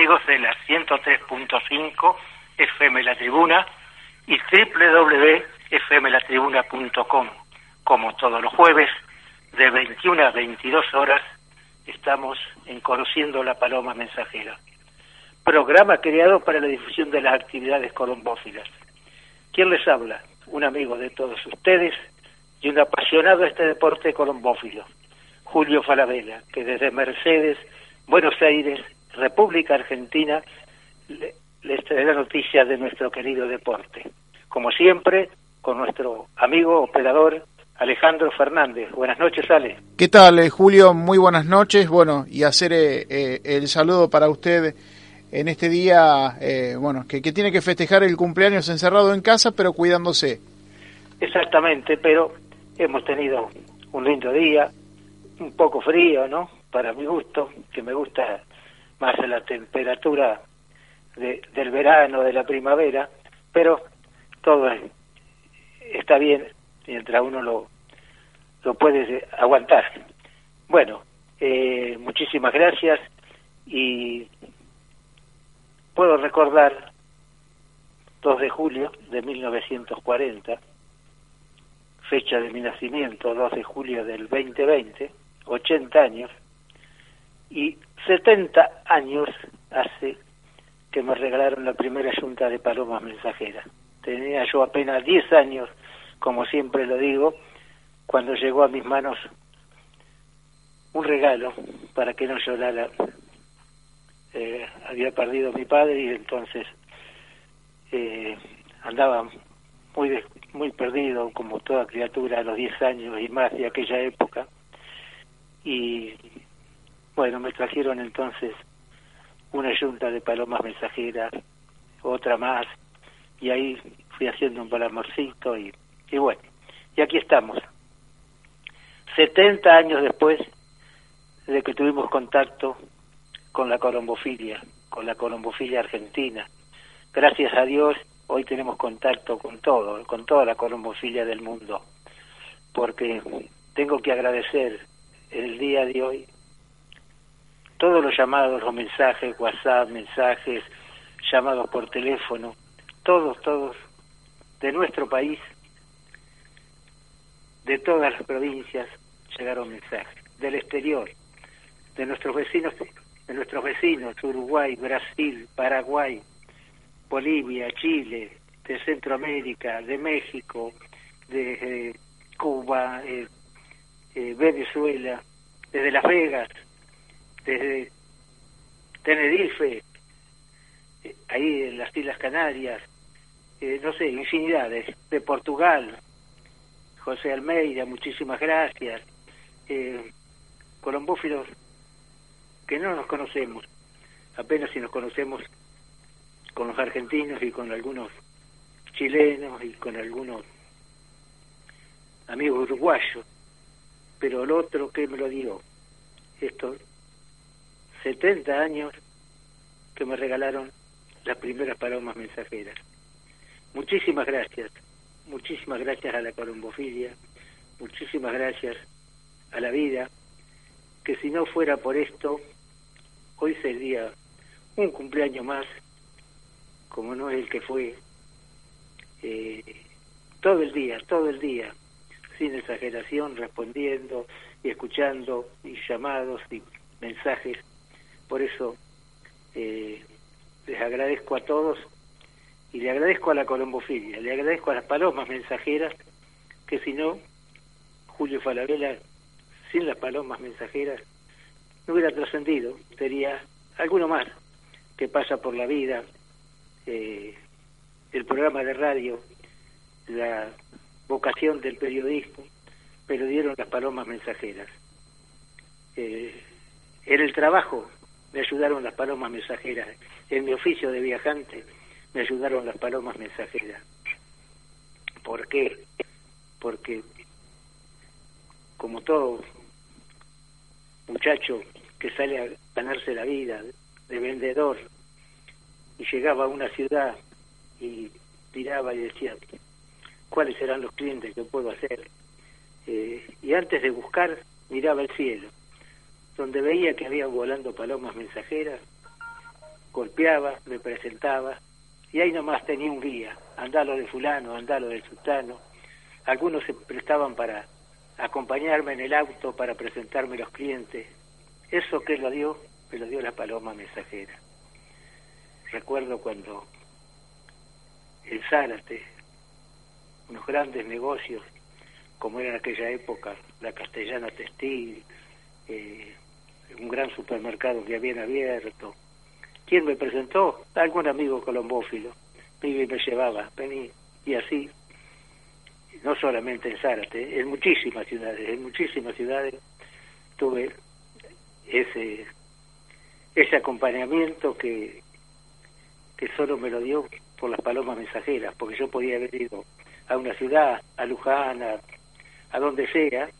Amigos de la 103.5 FM La Tribuna y www.fmlatribuna.com. Como todos los jueves, de 21 a 22 horas, estamos en Conociendo la Paloma Mensajera, programa creado para la difusión de las actividades colombófilas. ¿Quién les habla? Un amigo de todos ustedes y un apasionado de este deporte colombófilo, Julio Falabella, que desde Mercedes, Buenos Aires, República Argentina, le- les traerá noticias de nuestro querido deporte. Como siempre, con nuestro amigo operador Alejandro Fernández. Buenas noches, Ale. ¿Qué tal, eh, Julio? Muy buenas noches. Bueno, y hacer eh, eh, el saludo para usted en este día, eh, bueno, que, que tiene que festejar el cumpleaños encerrado en casa, pero cuidándose. Exactamente, pero hemos tenido un lindo día, un poco frío, ¿no? Para mi gusto, que me gusta más la temperatura de- del verano, de la primavera, pero todo es- está bien mientras uno lo, lo puede aguantar. Bueno, eh, muchísimas gracias y puedo recordar 2 de julio de 1940, fecha de mi nacimiento, 2 de julio del 2020, 80 años, y 70 años hace que me regalaron la primera yunta de palomas mensajeras. Tenía yo apenas 10 años, como siempre lo digo, cuando llegó a mis manos un regalo para que no llorara. Eh, había perdido a mi padre y entonces eh, andaba muy muy perdido como toda criatura a los 10 años y más de aquella época y bueno me trajeron entonces una yunta de palomas mensajeras otra más y ahí fui haciendo un palamorcito y, y bueno y aquí estamos. 70 años después de que tuvimos contacto con la colombofilia con la colombofilia argentina. Gracias a Dios hoy tenemos contacto con todo, con toda la colombofilia del mundo, porque tengo que agradecer el día de hoy todos los llamados, los mensajes, WhatsApp, mensajes, llamados por teléfono, todos, todos, de nuestro país, de todas las provincias, llegaron mensajes, del exterior, de nuestros vecinos, de nuestros vecinos, Uruguay, Brasil, Paraguay, Bolivia, Chile, de Centroamérica, de México, de eh, Cuba, eh, eh, Venezuela, desde Las Vegas, desde Tenerife, eh, ahí en las Islas Canarias, eh, no sé, infinidades, de Portugal, José Almeida, muchísimas gracias, eh, colombófilos que no nos conocemos, apenas si nos conocemos con los argentinos y con algunos chilenos y con algunos amigos uruguayos, pero el otro que me lo dio, estos 70 años que me regalaron las primeras palomas mensajeras. Muchísimas gracias, muchísimas gracias a la colombofilia, muchísimas gracias a la vida, que si no fuera por esto, hoy sería un cumpleaños más como no es el que fue, eh, todo el día, todo el día, sin exageración, respondiendo y escuchando y llamados y mensajes. Por eso eh, les agradezco a todos Y le agradezco a la colombofilia, le agradezco a las palomas mensajeras, que si no, Julio Falabella, sin las palomas mensajeras, no hubiera trascendido, sería alguno más que pasa por la vida, eh, el programa de radio, la vocación del periodismo, pero dieron las palomas mensajeras. Eh, en el trabajo me ayudaron las palomas mensajeras, en mi oficio de viajante me ayudaron las palomas mensajeras. ¿Por qué? Porque como todo muchacho que sale a ganarse la vida de vendedor y llegaba a una ciudad y tiraba y decía cuáles serán los clientes que puedo hacer eh, y antes de buscar miraba el cielo donde veía que había volando palomas mensajeras golpeaba me presentaba y ahí nomás tenía un guía andalo de fulano andalo del sultano algunos se prestaban para acompañarme en el auto para presentarme los clientes. Eso que lo dio me lo dio la paloma mensajera. Recuerdo cuando en Zárate, unos grandes negocios, como era en aquella época la Castellana Textil, eh, un gran supermercado que habían abierto. ¿Quién me presentó? Algún amigo colombófilo. Y me llevaba, vení, y así, no solamente en Zárate, en muchísimas ciudades, en muchísimas ciudades tuve ese ese acompañamiento que que solo me lo dio por las palomas mensajeras, porque yo podía haber ido a una ciudad, a Luján, a, donde sea,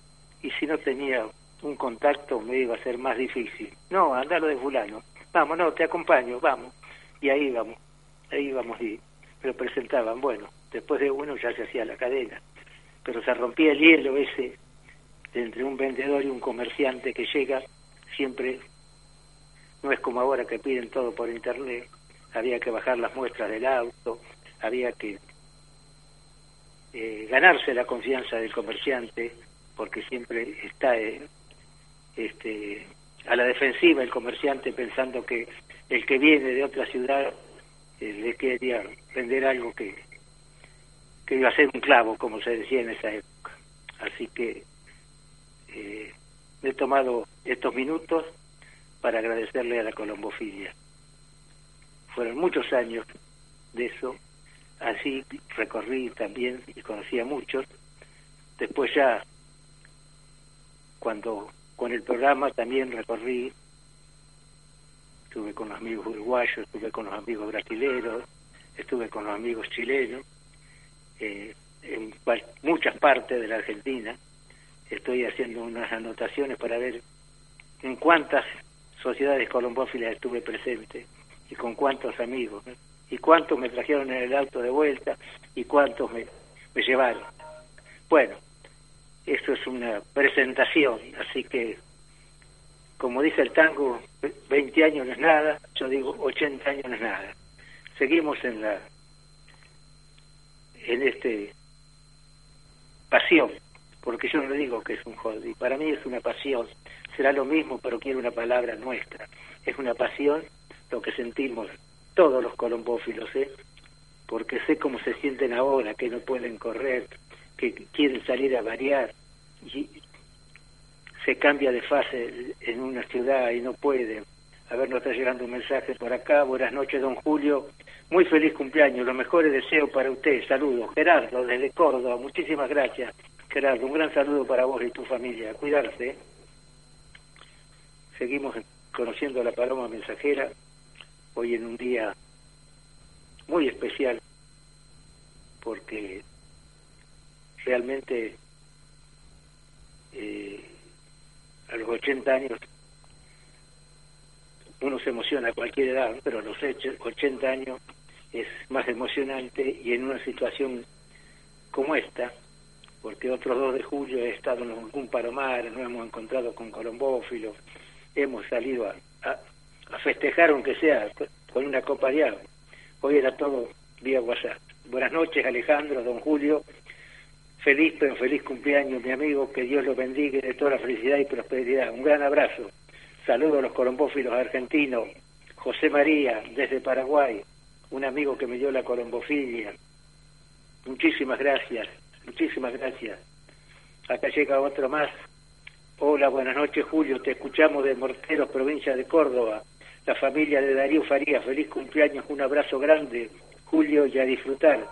y si no tenía un contacto me iba a ser más difícil. No, andalo de fulano. Vamos, no, te acompaño, vamos. Y ahí vamos, ahí vamos y lo presentaban. Bueno, después de uno ya se hacía la cadena, pero se rompía el hielo ese entre un vendedor y un comerciante que llega siempre, no es como ahora que piden todo por internet, había que bajar las muestras del auto, había que eh, ganarse la confianza del comerciante, porque siempre está eh, este, a la defensiva el comerciante pensando que el que viene de otra ciudad eh, le quería vender algo que, que iba a ser un clavo, como se decía en esa época. Así que he tomado estos minutos para agradecerle a la colombofilia fueron muchos años de eso, así recorrí también y conocí a muchos. Después ya, cuando con el programa también recorrí, estuve con los amigos uruguayos, estuve con los amigos brasileños, estuve con los amigos chilenos, eh, en muchas partes de la Argentina. Estoy haciendo unas anotaciones para ver en cuántas sociedades colombófilas estuve presente y con cuántos amigos, y cuántos me trajeron en el auto de vuelta y cuántos me, me llevaron. Bueno, esto es una presentación, así que, como dice el tango, 20 años no es nada, yo digo 80 años no es nada. Seguimos en la en este pasión, porque yo no digo que es un hobby, para mí es una pasión, será lo mismo, pero quiero una palabra nuestra, es una pasión lo que sentimos todos los colombófilos, ¿eh? porque sé cómo se sienten ahora, que no pueden correr, que quieren salir a variar, y se cambia de fase en una ciudad y no pueden. A ver, nos está llegando un mensaje por acá. Buenas noches, don Julio. Muy feliz cumpleaños. Los mejores deseos para usted. Saludos. Gerardo, desde Córdoba. Muchísimas gracias, Gerardo. Un gran saludo para vos y tu familia. Cuidarse. Seguimos conociendo la paloma mensajera hoy en un día muy especial porque realmente eh, a los 80 años uno se emociona a cualquier edad, pero a los 80 años es más emocionante y en una situación como esta, porque otros 2 de julio he estado en algún palomar, nos hemos encontrado con colombófilos, hemos salido a, a festejar aunque sea con una copa de agua. Hoy era todo vía WhatsApp. Buenas noches Alejandro, don Julio. Feliz pero feliz cumpleaños mi amigo, que Dios lo bendiga de toda la felicidad y prosperidad. Un gran abrazo. Saludos a los colombófilos argentinos. José María, desde Paraguay. un amigo que me dio la colombofilia. Muchísimas gracias, muchísimas gracias. Acá llega otro más. Hola, buenas noches Julio, te escuchamos de Morteros, provincia de Córdoba. La familia de Darío Faría, feliz cumpleaños, un abrazo grande, Julio, y a disfrutar.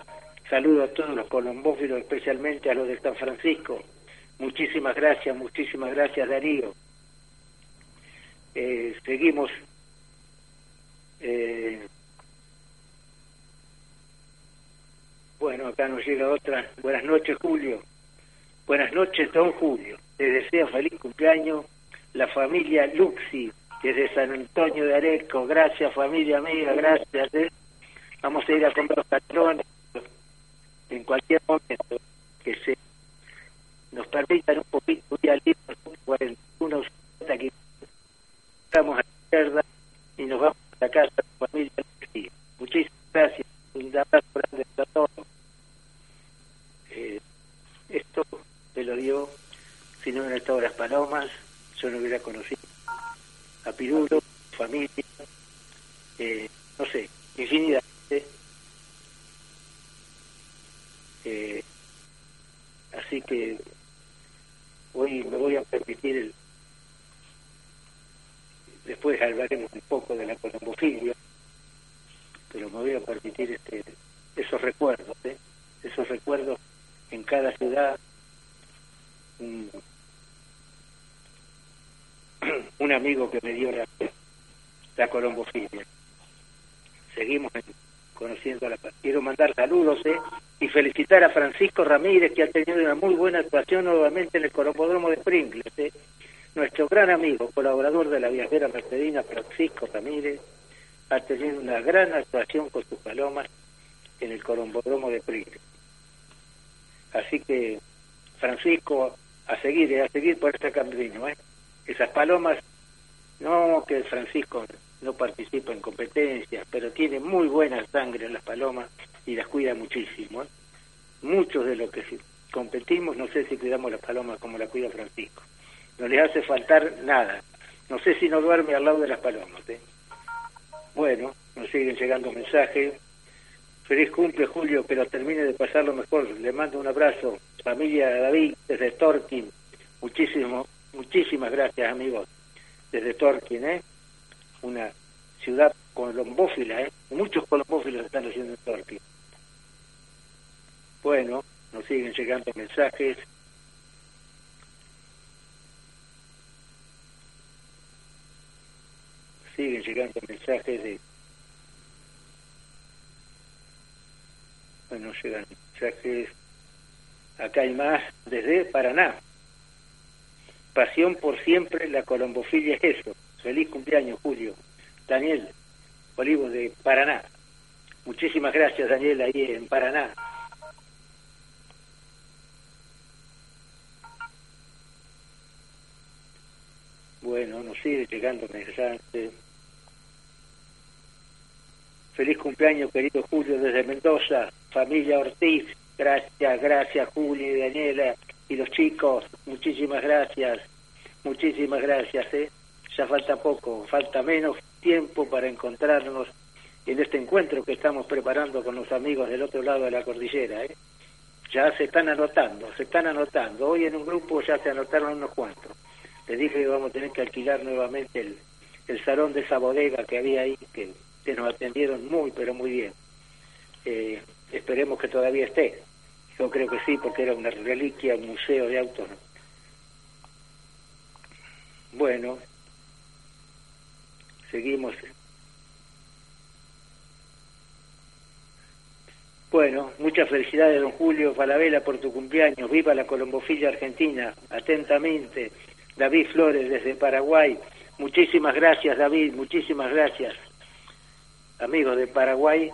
Saludo a todos los colombófilos, especialmente a los de San Francisco. Muchísimas gracias, muchísimas gracias Darío. Eh, seguimos. Eh, bueno, acá nos llega otra. Buenas noches, Julio. Buenas noches, don Julio. Te deseo feliz cumpleaños la familia Luxi, desde San Antonio de Areco. Gracias, familia amiga, gracias. ¿eh? Vamos a ir a comer los patrones en cualquier momento que se nos permitan un poquito de libre, 41 aquí estamos a la izquierda y nos vamos a la casa de familia. Muchísimas gracias. Un abrazo grande a todos. Eh, esto te lo dio, si no hubieran estado las palomas, yo no hubiera conocido a Pirulo, familia, eh, no sé, infinidad. ¿eh? Eh, así que hoy me voy a permitir, el, después hablaremos un poco de la colombofilia, pero me voy a permitir este, esos recuerdos, ¿eh? esos recuerdos en cada ciudad, un, un amigo que me dio la, la colombofilia. Seguimos en, conociendo a la Quiero mandar saludos ¿eh? y felicitar a Francisco Ramírez, que ha tenido una muy buena actuación nuevamente en el Colombodromo de Pringles. ¿eh? Nuestro gran amigo, colaborador de la viajera mercedina, Francisco Ramírez, ha tenido una gran actuación con sus palomas en el Colombodromo de Pringles. Así que, Francisco, a seguir, eh, a seguir por este camino. ¿eh? Esas palomas, no que Francisco no participa en competencias, pero tiene muy buena sangre en las palomas y las cuida muchísimo. ¿eh? Muchos de los que competimos, no sé si cuidamos las palomas como la cuida Francisco. No les hace faltar nada. No sé si no duerme al lado de las palomas. ¿eh? Bueno, nos siguen llegando mensajes. Feliz cumple, Julio, que lo termine de pasar lo mejor. Le mando un abrazo. Familia David, desde Torquín. Muchísimo, muchísimas gracias, amigos. Desde Torquín, ¿eh? Una ciudad colombófila, ¿eh? Muchos colombófilos están haciendo en Torquín. Bueno, nos siguen llegando mensajes. Siguen llegando mensajes de Bueno, llegan mensajes. Acá hay más desde Paraná. Pasión por siempre, la colombofilia es eso. Feliz cumpleaños, Julio. Daniel Olivos de Paraná. Muchísimas gracias, Daniel, ahí en Paraná. Bueno, nos sigue llegando mensajes. Feliz cumpleaños, querido Julio, desde Mendoza, familia Ortiz. Gracias, gracias, Julio y Daniela y los chicos. Muchísimas gracias, muchísimas gracias. ¿eh? Ya falta poco, falta menos tiempo para encontrarnos en este encuentro que estamos preparando con los amigos del otro lado de la cordillera. ¿eh? Ya se están anotando, se están anotando. Hoy en un grupo ya se anotaron unos cuantos. Les dije que vamos a tener que alquilar nuevamente el, el salón de esa bodega que había ahí, que, nos atendieron muy, pero muy bien. Eh, esperemos que todavía esté. Yo creo que sí, porque era una reliquia, un museo de autos. ¿no? Bueno, seguimos. Bueno, muchas felicidades, don Julio Falabella, por tu cumpleaños. Viva la Colombofilla Argentina. Atentamente, David Flores, desde Paraguay. Muchísimas gracias, David, muchísimas gracias. Amigos de Paraguay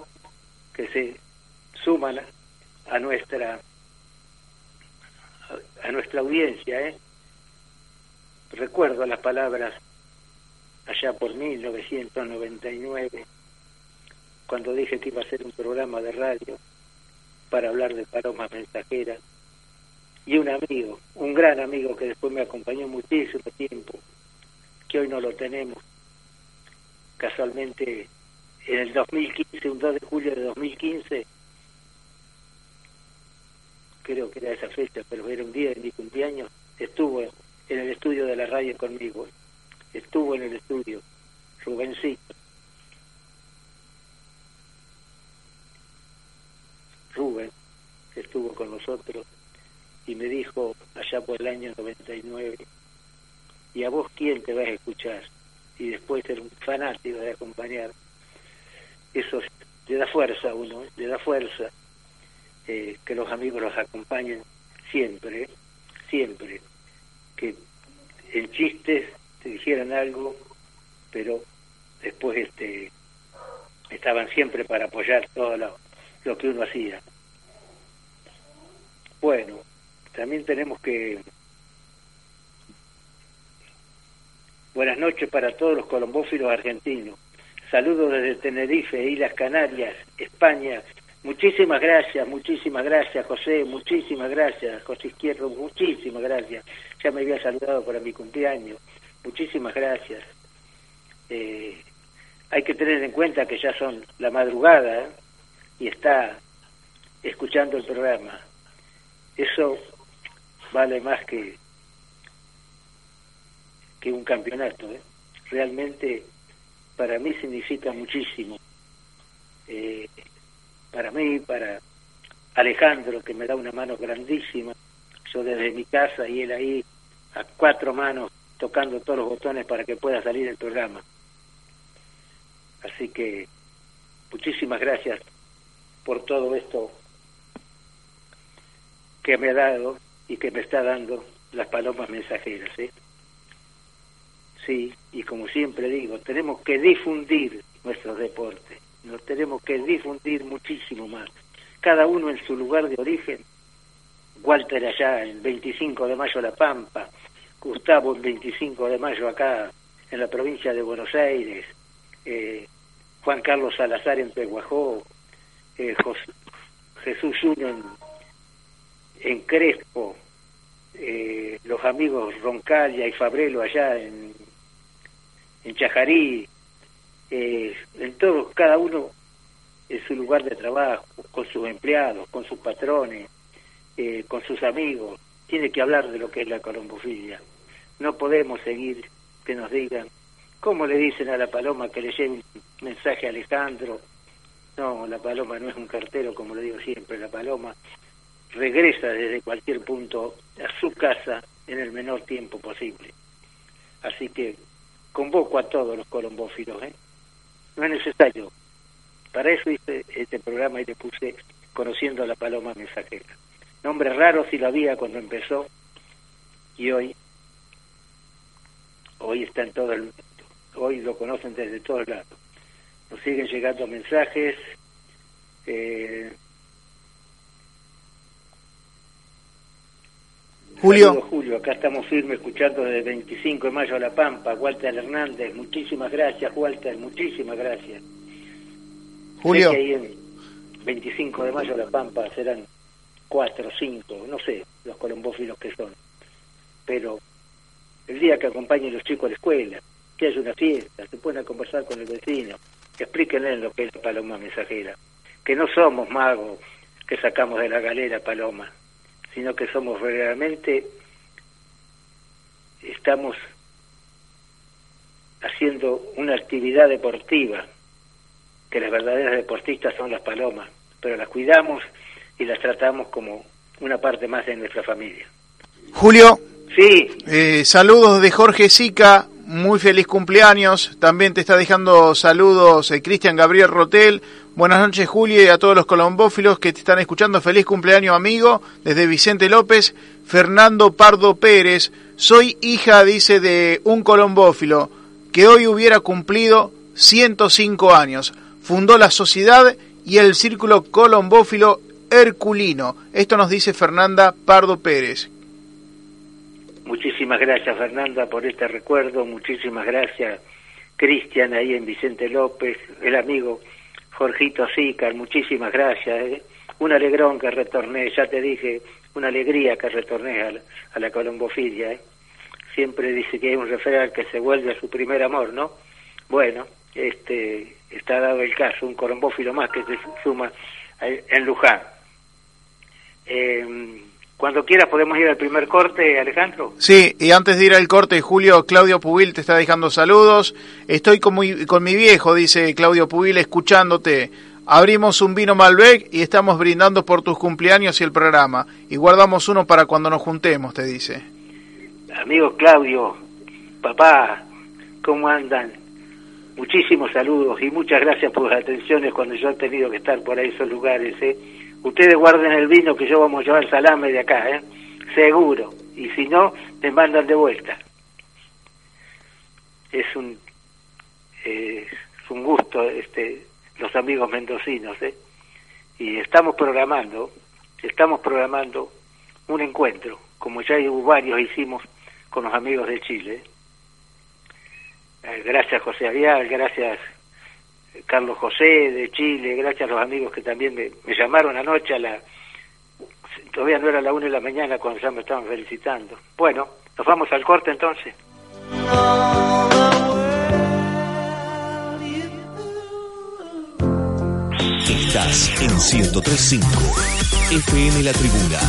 que se suman a nuestra a nuestra audiencia, ¿eh? Recuerdo las palabras allá por 1999, cuando dije que iba a hacer un programa de radio para hablar de palomas mensajeras, y un amigo, un gran amigo que después me acompañó muchísimo tiempo, que hoy no lo tenemos, casualmente en el 2015, un 2 de julio de 2015, creo que era esa fecha, pero era un día de mi cumpleaños, estuvo en el estudio de la radio conmigo, estuvo en el estudio, Rubencito. Rubén estuvo con nosotros y me dijo allá por el año 99, ¿y a vos quién te vas a escuchar? Y después ser un fanático de acompañar. Eso le da fuerza a uno, ¿eh? le da fuerza eh, que los amigos los acompañen siempre, ¿eh? siempre. Que en chistes te dijeran algo, pero después este estaban siempre para apoyar todo lo, lo que uno hacía. Bueno, también tenemos que... Buenas noches para todos los colombófilos argentinos. Saludos desde Tenerife, Islas Canarias, España. Muchísimas gracias, muchísimas gracias, José, muchísimas gracias, José Izquierdo, muchísimas gracias. Ya me había saludado para mi cumpleaños. Muchísimas gracias. Eh, hay que tener en cuenta que ya son la madrugada y está escuchando el programa. Eso vale más que, que un campeonato. ¿eh? Realmente para mí significa muchísimo. Eh, para mí, para Alejandro, que me da una mano grandísima, yo desde mi casa y él ahí a cuatro manos tocando todos los botones para que pueda salir el programa. Así que muchísimas gracias por todo esto que me ha dado y que me está dando las palomas mensajeras. ¿eh? Sí, y como siempre digo, tenemos que difundir nuestros deportes, nos tenemos que difundir muchísimo más. Cada uno en su lugar de origen, Walter allá en 25 de mayo La Pampa, Gustavo en 25 de mayo acá en la provincia de Buenos Aires, eh, Juan Carlos Salazar en Peguajó, eh, Jesús Uno en, Crespo, eh, los amigos Roncalia y Fabrelo allá en, en Chajarí, en todos, cada uno en su lugar de trabajo, con sus empleados, con sus patrones, eh, con sus amigos, tiene que hablar de lo que es la colombofilia. No podemos seguir que nos digan, ¿cómo le dicen a la paloma que le lleve un mensaje a Alejandro? No, la paloma no es un cartero, como le digo siempre, la paloma regresa desde cualquier punto a su casa en el menor tiempo posible. Así que convoco a todos los colombófilos, ¿eh? No es necesario. Para eso hice este programa y le puse Conociendo a la Paloma Mensajera. Nombre raro si lo había cuando empezó y hoy, hoy está en todo el mundo. Hoy lo conocen desde todos lados. Nos siguen llegando mensajes. Eh, Julio. Julio, acá estamos firmes escuchando desde el 25 de mayo a La Pampa, Walter Hernández, muchísimas gracias, Walter, muchísimas gracias. Julio. Sé que ahí en 25 de mayo a La Pampa serán cuatro, cinco, no sé, los colombófilos que son. Pero el día que acompañen los chicos a la escuela, que haya una fiesta, se pueden conversar con el vecino, explíquenle lo que es la paloma mensajera, que no somos magos que sacamos de la galera paloma, sino que somos verdaderamente, estamos haciendo una actividad deportiva, que las verdaderas deportistas son las palomas, pero las cuidamos y las tratamos como una parte más de nuestra familia. Julio, Sí, eh, saludos de Jorge Sica, muy feliz cumpleaños. También te está dejando saludos eh, Cristian Gabriel Rotel. Buenas noches, Julio, y a todos los colombófilos que te están escuchando. Feliz cumpleaños, amigo. Desde Vicente López, Fernando Pardo Pérez. Soy hija, dice, de un colombófilo que hoy hubiera cumplido 105 años. Fundó la sociedad y el círculo colombófilo Herculino. Esto nos dice Fernanda Pardo Pérez. Muchísimas gracias Fernanda por este recuerdo, muchísimas gracias Cristian ahí en Vicente López, el amigo Jorgito Zícar, muchísimas gracias. ¿eh? Un alegrón que retorné, ya te dije, una alegría que retorné a la, a la colombofilia. ¿eh? Siempre dice que hay un referal que se vuelve a su primer amor, ¿no? Bueno, este, está dado el caso, un colombófilo más que se suma en Luján. Eh, cuando quieras podemos ir al primer corte, Alejandro. Sí, y antes de ir al corte, Julio, Claudio Pubil te está dejando saludos. Estoy con mi, con mi viejo, dice Claudio Pubil, escuchándote. Abrimos un vino Malbec y estamos brindando por tus cumpleaños y el programa. Y guardamos uno para cuando nos juntemos, te dice. Amigo Claudio, papá, ¿cómo andan? Muchísimos saludos y muchas gracias por las atenciones cuando yo he tenido que estar por ahí esos lugares. ¿eh? Ustedes guarden el vino que yo vamos a llevar salame de acá, ¿eh? seguro. Y si no, me mandan de vuelta. Es un, es un gusto este los amigos mendocinos. ¿eh? Y estamos programando, estamos programando un encuentro, como ya varios hicimos con los amigos de Chile. Eh, gracias José Arial, gracias Carlos José de Chile, gracias a los amigos que también me, llamaron anoche a la... Todavía no era la una de la mañana cuando ya me estaban felicitando. Bueno, nos vamos al corte entonces. Estás en 1035 FM La Tribuna,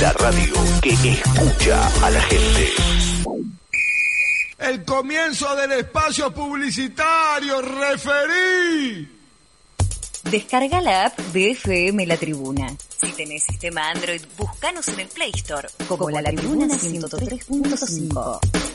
la radio que escucha a la gente. El comienzo del espacio publicitario, referí. Descarga la app de FM La Tribuna. Si tenés sistema Android, búscanos en el Play Store como, La, Tribuna 103.5.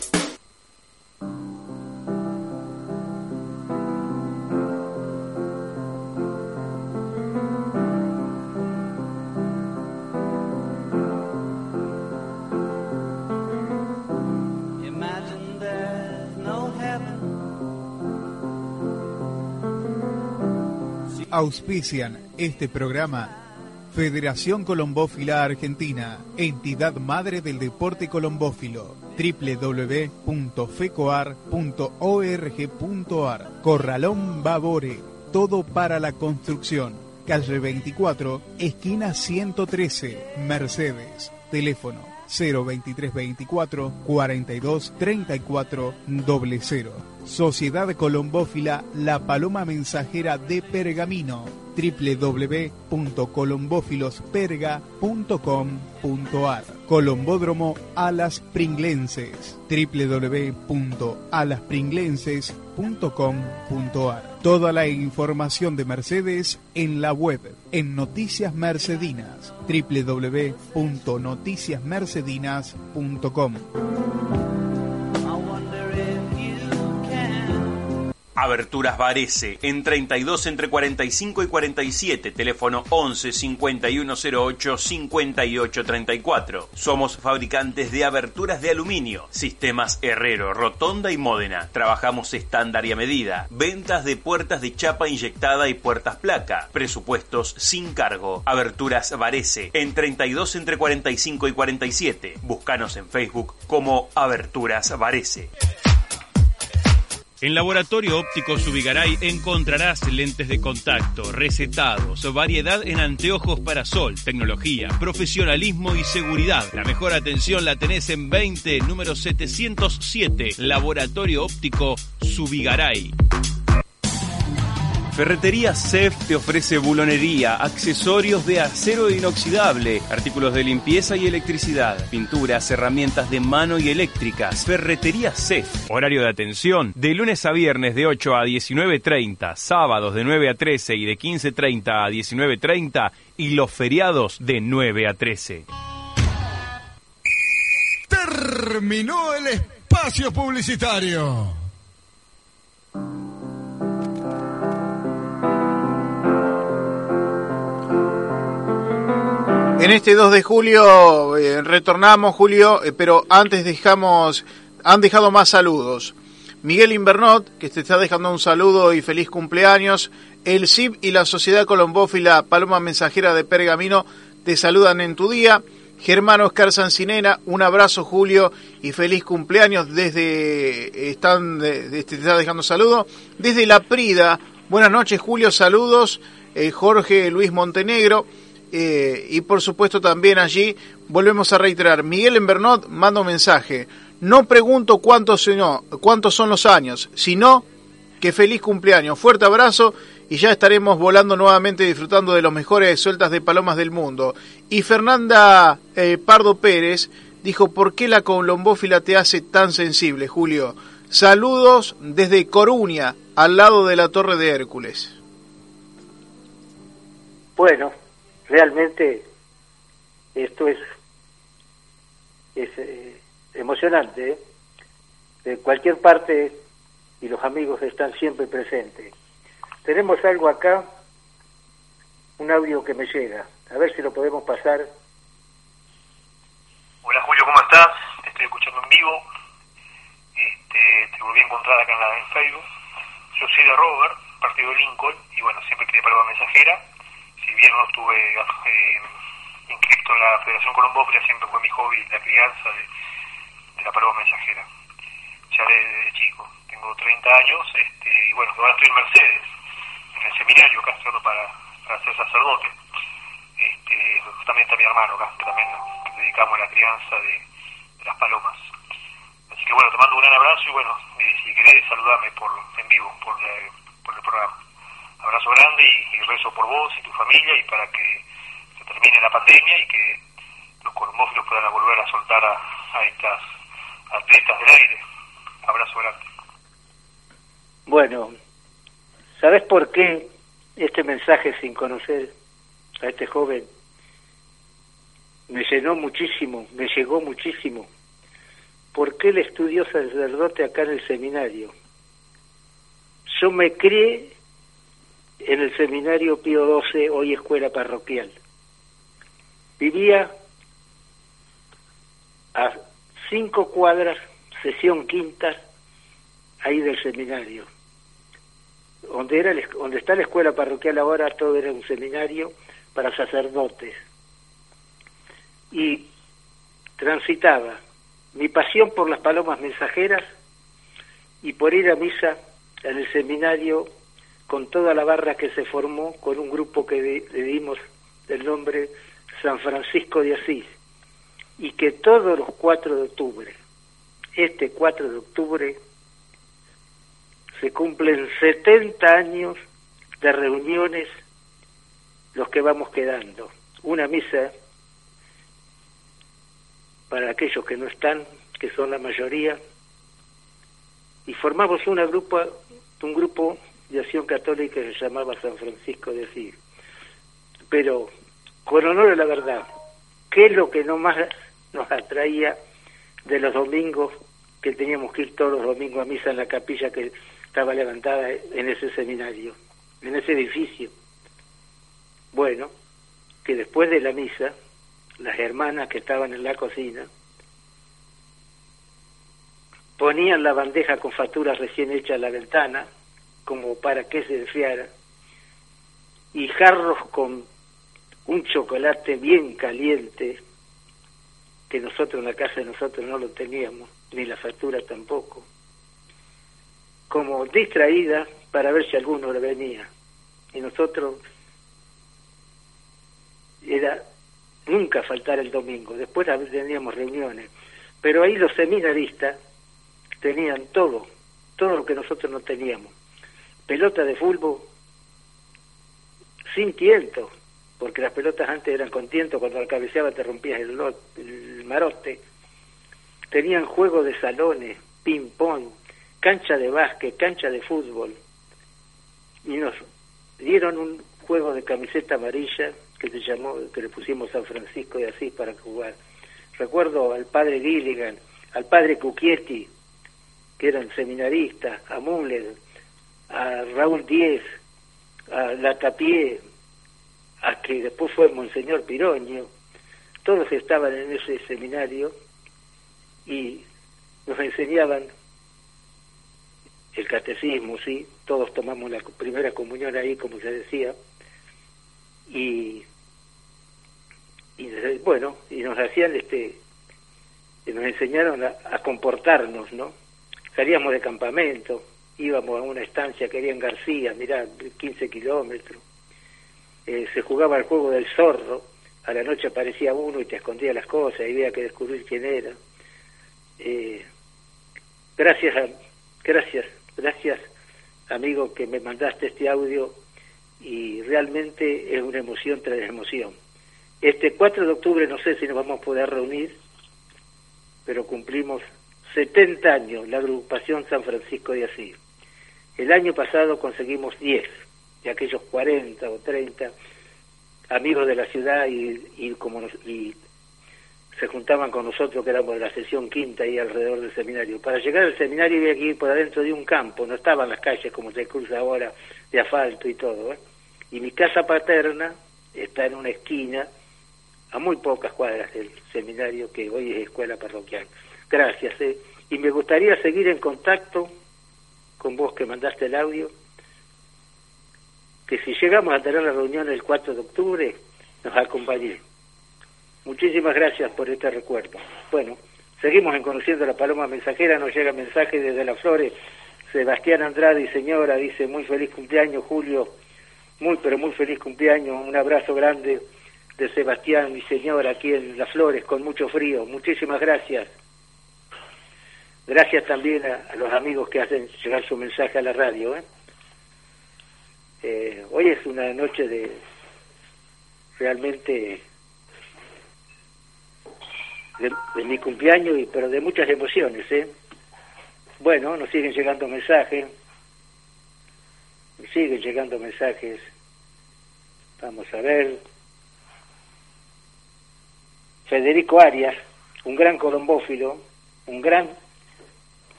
Auspician este programa. Federación Colombófila Argentina, entidad madre del deporte colombófilo, www.fecoar.org.ar, Corralón Babore, todo para la construcción, calle 24, esquina 113, Mercedes, teléfono 02324 42 34 00. Sociedad Colombófila La Paloma Mensajera de Pergamino. www.colombófilosperga.com.ar Colombódromo Alas Pringlenses. www.alaspringlenses.com.ar Toda la información de Mercedes en la web en Noticias Mercedinas. www.noticiasmercedinas.com Aberturas Varese, en 32 entre 45 y 47, teléfono 11 5108 5834. Somos fabricantes de aberturas de aluminio, sistemas Herrero, Rotonda y Módena. Trabajamos estándar y a medida. Ventas de puertas de chapa inyectada y puertas placa. Presupuestos sin cargo. Aberturas Varese, en 32 entre 45 y 47. Búscanos en Facebook como Aberturas Varese. En Laboratorio Óptico Subigaray encontrarás lentes de contacto, recetados, variedad en anteojos para sol, tecnología, profesionalismo y seguridad. La mejor atención la tenés en 20, número 707, Laboratorio Óptico Subigaray. Ferretería CEF te ofrece bulonería, accesorios de acero inoxidable, artículos de limpieza y electricidad, pinturas, herramientas de mano y eléctricas. Ferretería CEF. Horario de atención de lunes a viernes de 8 a 19.30, sábados de 9 a 13 y de 15.30 a 19.30 y los feriados de 9 a 13. Terminó el espacio publicitario. En este 2 de julio eh, retornamos, Julio, eh, pero antes dejamos, han dejado más saludos. Miguel Invernot, que te está dejando un saludo y feliz cumpleaños. El CIP y la Sociedad Colombófila Paloma Mensajera de Pergamino te saludan en tu día. Germán Oscar Sancinena, un abrazo Julio y feliz cumpleaños desde están te está dejando saludo desde La Prida. Buenas noches Julio, saludos. Eh, Jorge Luis Montenegro eh, y por supuesto también allí volvemos a reiterar, Miguel Enbernot manda un mensaje, no pregunto cuántos, sino, cuántos son los años, sino que feliz cumpleaños. Fuerte abrazo y ya estaremos volando nuevamente disfrutando de los mejores sueltas de palomas del mundo. Y Fernanda eh, Pardo Pérez dijo, ¿por qué la colombófila te hace tan sensible, Julio? Saludos desde Coruña, al lado de la Torre de Hércules. Bueno, realmente esto es, es eh, emocionante. ¿eh? De cualquier parte y los amigos están siempre presentes. Tenemos algo acá, un audio que me llega. A ver si lo podemos pasar. Hola Julio, ¿cómo estás? Te estoy escuchando en vivo. Este, te volví a encontrar acá en, la, en Facebook. Yo soy de Robert, partido Lincoln, y bueno, siempre quería palabra mensajera. Si bien no estuve eh, inscrito en la Federación Colombófila, siempre fue mi hobby la crianza de, la palabra mensajera. Ya desde, chico, tengo 30 años, este, y bueno, ahora estoy en Mercedes, en el seminario acá, para, para ser sacerdote. Este, también está mi hermano acá, que también nos dedicamos a la crianza de, las palomas. Así que bueno, te mando un gran abrazo y bueno, si querés saludarme por, en vivo por, la, por el programa. Abrazo grande y, rezo por vos y tu familia y para que se termine la pandemia y que los colombófilos puedan volver a soltar a, estas atletas del aire. Abrazo grande. Bueno, ¿sabes por qué este mensaje sin conocer a este joven me llenó muchísimo, me llegó muchísimo? ¿Por qué él estudió sacerdote acá en el seminario? Yo me crié en el seminario Pío XII, hoy escuela parroquial. Vivía a cinco cuadras, sesión quinta, ahí del seminario. Donde, era el, donde está la escuela parroquial ahora, todo era un seminario para sacerdotes. Y transitaba mi pasión por las palomas mensajeras y por ir a misa en el seminario con toda la barra que se formó, con un grupo que le dimos el nombre San Francisco de Asís, y que todos los 4 de octubre, este 4 de octubre, se cumplen 70 años de reuniones los que vamos quedando. Una misa para aquellos que no están, que son la mayoría, y formamos una grupa, un grupo de acción católica que se llamaba San Francisco de Asís. Pero, con honor a la verdad, ¿qué es lo que no más nos atraía de los domingos, que teníamos que ir todos los domingos a misa en la capilla que estaba levantada en ese seminario, en ese edificio? Bueno, que después de la misa, las hermanas que estaban en la cocina ponían la bandeja con facturas recién hechas a la ventana, como para que se enfriara, y jarros con un chocolate bien caliente, que nosotros en la casa de nosotros no lo teníamos, ni la factura tampoco, como distraída para ver si alguno le venía. Y nosotros era nunca faltar el domingo, después teníamos reuniones, pero ahí los seminaristas tenían todo, todo lo que nosotros no teníamos. Pelota de fútbol sin tiento, porque las pelotas antes eran con tiento, cuando la cabeceaba te rompías el, el marote. Tenían juego de salones, ping-pong, cancha de básquet, cancha de fútbol. Y nos dieron un juego de camiseta amarilla que se llamó, que le pusimos San Francisco de Asís para jugar. Recuerdo al padre Gilligan, al padre Cuquietti, que eran seminaristas, a Muller, a Raúl Díez, a Latapié, a que después fue Monseñor Piroño, todos estaban en ese seminario y nos enseñaban el catecismo, sí, todos tomamos la primera comunión ahí, como se decía, y, y bueno, y nos hacían este, nos enseñaron a, a comportarnos, ¿no? Salíamos de campamento, íbamos a una estancia que había en García, mirá, 15 kilómetros, eh, se jugaba el juego del zorro, a la noche aparecía uno y te escondía las cosas y había que descubrir quién era. Eh, gracias, a, gracias, gracias amigo, que me mandaste este audio y realmente es una emoción tras emoción. Este 4 de octubre no sé si nos vamos a poder reunir, pero cumplimos 70 años la agrupación San Francisco de Asís. El año pasado conseguimos 10 de aquellos 40 o 30 amigos de la ciudad y, como nos, y se juntaban con nosotros que éramos de la sesión quinta y alrededor del seminario. Para llegar al seminario había que ir por adentro de un campo, no estaban las calles como se cruza ahora de asfalto y todo. ¿eh? Y mi casa paterna está en una esquina a muy pocas cuadras del seminario que hoy es escuela parroquial. Gracias. ¿eh? Y me gustaría seguir en contacto con vos que mandaste el audio, que si llegamos a tener la reunión el 4 de octubre, nos acompañe. Muchísimas gracias por este recuerdo. Bueno, seguimos en Conociendo la Paloma Mensajera, nos llega mensaje desde Las Flores. Sebastián Andrade y señora dice muy feliz cumpleaños, Julio. Muy, pero muy feliz cumpleaños. Un abrazo grande de Sebastián y señora aquí en Las Flores con mucho frío. Muchísimas gracias. Gracias también a, los amigos que hacen llegar su mensaje a la radio. ¿eh? Eh, hoy es una noche de realmente de, de mi cumpleaños, y, pero de muchas emociones. ¿eh? Bueno, nos siguen llegando mensajes, nos siguen llegando mensajes. Vamos a ver. Federico Arias, un gran colombófilo, un gran